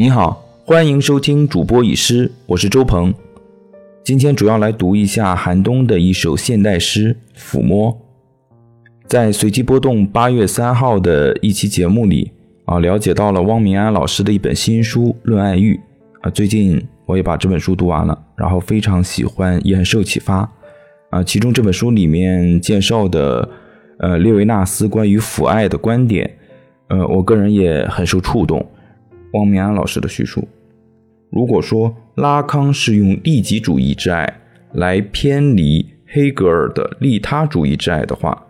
你好，欢迎收听主播已诗，我是周鹏。今天主要来读一下韩东的一首现代诗《抚摸》。在随机波动八月三号的一期节目里啊，了解到了汪明安老师的一本新书《论爱欲》啊，最近我也把这本书读完了，然后非常喜欢，也很受启发啊。其中这本书里面介绍的呃列维纳斯关于抚爱的观点，呃，我个人也很受触动。汪明安老师的叙述，如果说拉康是用利己主义之爱来偏离黑格尔的利他主义之爱的话，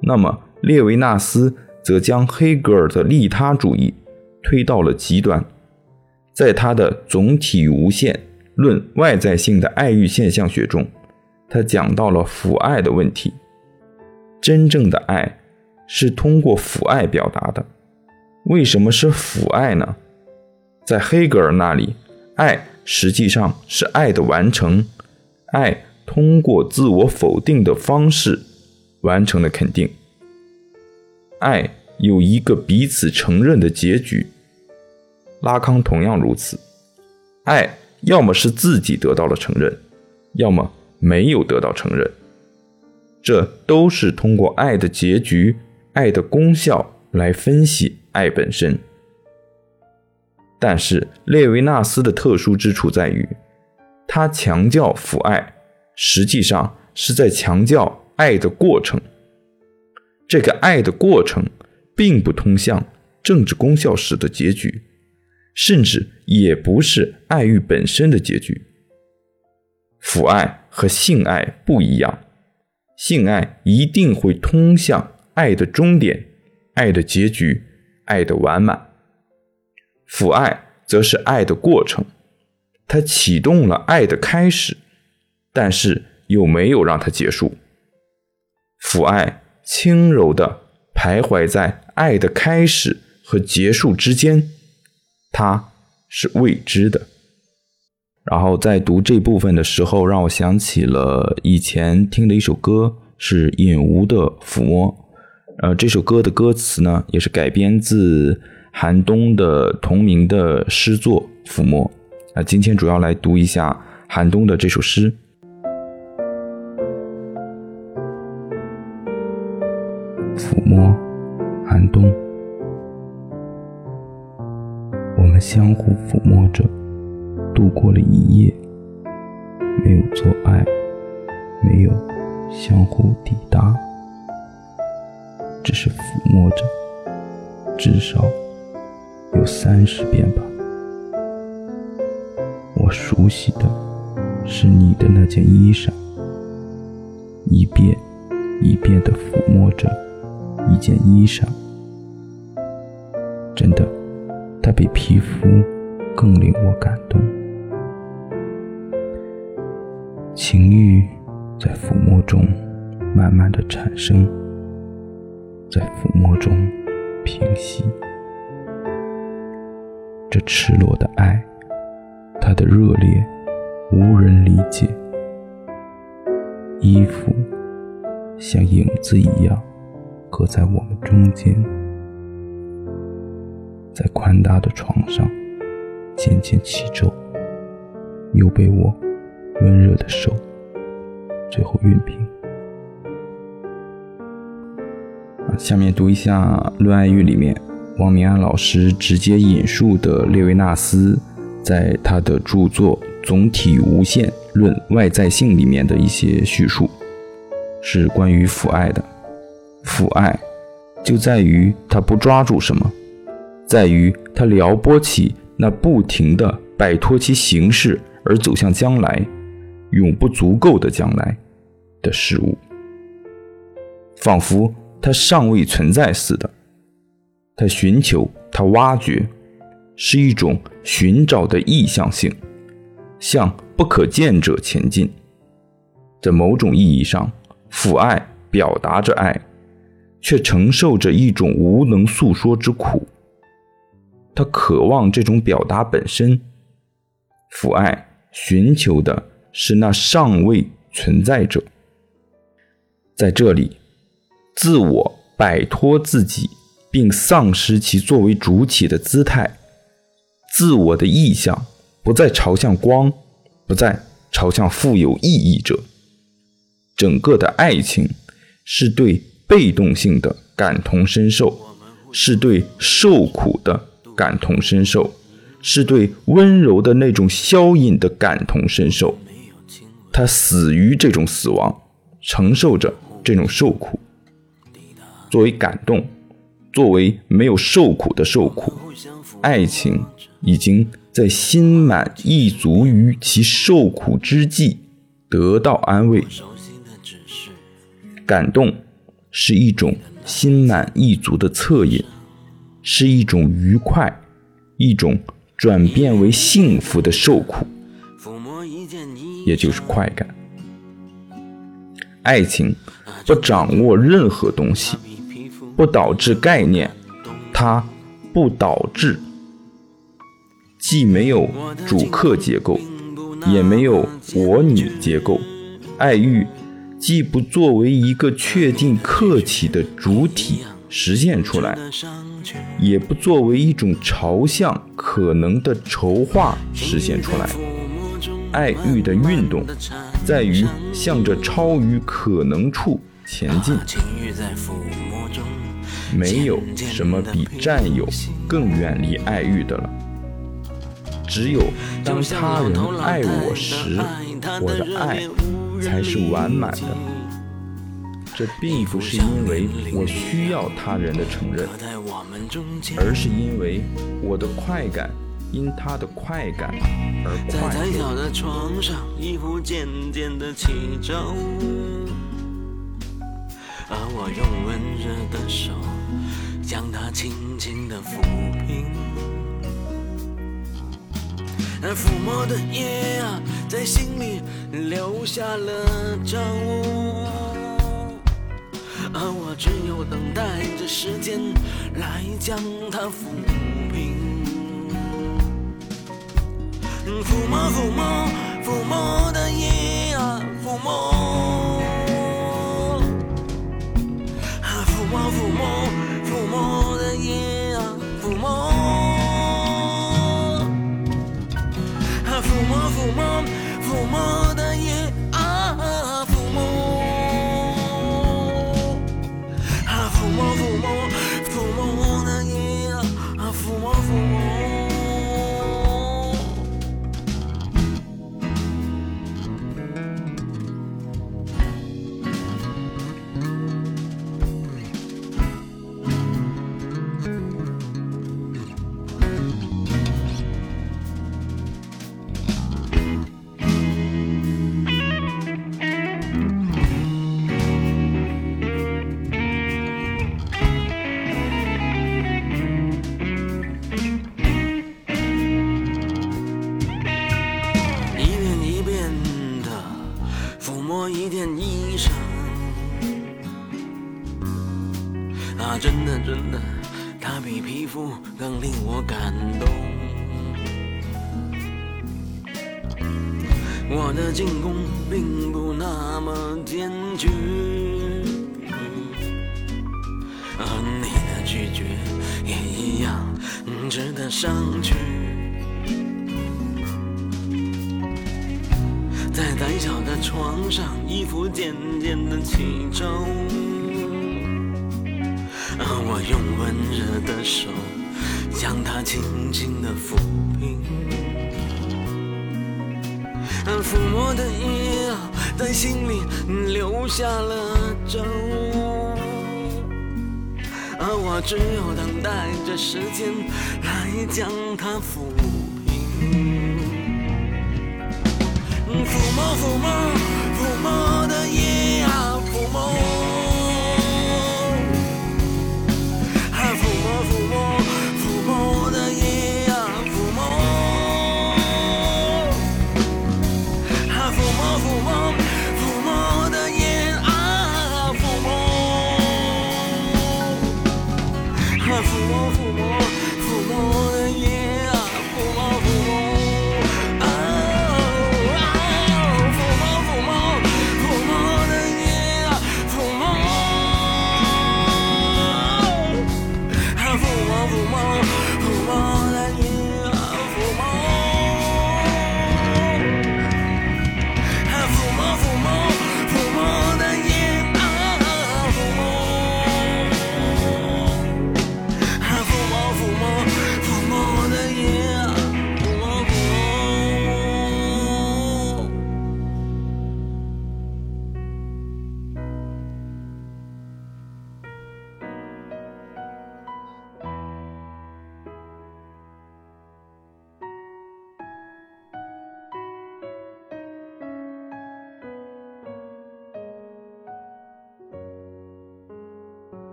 那么列维纳斯则将黑格尔的利他主义推到了极端。在他的《总体无限论外在性的爱欲现象学》中，他讲到了抚爱的问题。真正的爱是通过抚爱表达的。为什么是抚爱呢？在黑格尔那里，爱实际上是爱的完成，爱通过自我否定的方式完成了肯定。爱有一个彼此承认的结局。拉康同样如此，爱要么是自己得到了承认，要么没有得到承认，这都是通过爱的结局、爱的功效来分析爱本身。但是列维纳斯的特殊之处在于，他强调父爱，实际上是在强调爱的过程。这个爱的过程并不通向政治功效史的结局，甚至也不是爱欲本身的结局。父爱和性爱不一样，性爱一定会通向爱的终点、爱的结局、爱的完满。抚爱则是爱的过程，它启动了爱的开始，但是又没有让它结束。抚爱轻柔地徘徊在爱的开始和结束之间，它是未知的。然后在读这部分的时候，让我想起了以前听的一首歌，是尹吾的《抚摸》。呃，这首歌的歌词呢，也是改编自。韩东的同名的诗作《抚摸》啊，今天主要来读一下韩东的这首诗。抚摸，寒冬。我们相互抚摸着度过了一夜，没有做爱，没有相互抵达，只是抚摸着，至少。有三十遍吧。我熟悉的是你的那件衣裳，一遍一遍地抚摸着一件衣裳。真的，它比皮肤更令我感动。情欲在抚摸中慢慢的产生，在抚摸中平息。这赤裸的爱，它的热烈无人理解。衣服像影子一样搁在我们中间，在宽大的床上渐渐起皱，又被我温热的手最后熨平。下面读一下《论爱欲》里面。王明安老师直接引述的列维纳斯在他的著作《总体无限论外在性》里面的一些叙述，是关于父爱的。父爱就在于他不抓住什么，在于他撩拨起那不停的摆脱其形式而走向将来、永不足够的将来的事物，仿佛它尚未存在似的。他寻求，他挖掘，是一种寻找的意向性，向不可见者前进。在某种意义上，父爱表达着爱，却承受着一种无能诉说之苦。他渴望这种表达本身，父爱寻求的是那尚未存在者。在这里，自我摆脱自己。并丧失其作为主体的姿态，自我的意向不再朝向光，不再朝向富有意义者。整个的爱情是对被动性的感同身受，是对受苦的感同身受，是对温柔的那种消隐的感同身受。他死于这种死亡，承受着这种受苦。作为感动，作为没有受苦的受苦，爱情已经在心满意足于其受苦之际得到安慰。感动是一种心满意足的恻隐，是一种愉快，一种转变为幸福的受苦，也就是快感。爱情不掌握任何东西，不导致概念，它不导致，既没有主客结构，也没有我你结构，爱欲。既不作为一个确定客体的主体实现出来，也不作为一种朝向可能的筹划实现出来。爱欲的运动在于向着超于可能处前进。没有什么比占有更远离爱欲的了。只有当他人爱我时，我的爱。才是完满的。这并不是因为我需要他人的承认，而是因为我的快感因他的快感而快而我用温热的手将它轻轻地抚平。那抚摸的夜啊，在心里留下了照，而我只有等待着时间来将它抚平。抚摸，抚摸，抚摸的夜啊，抚摸，你皮肤更令我感动。我的进攻并不那么艰巨，而你的拒绝也一样值得上去。在窄小的床上，衣服渐渐的起皱。我用温热的手将它轻轻地抚平，抚摸的夜在心里留下了皱，而我只有等待着时间来将它抚平，抚摸，抚摸抚摸的夜啊，抚摸。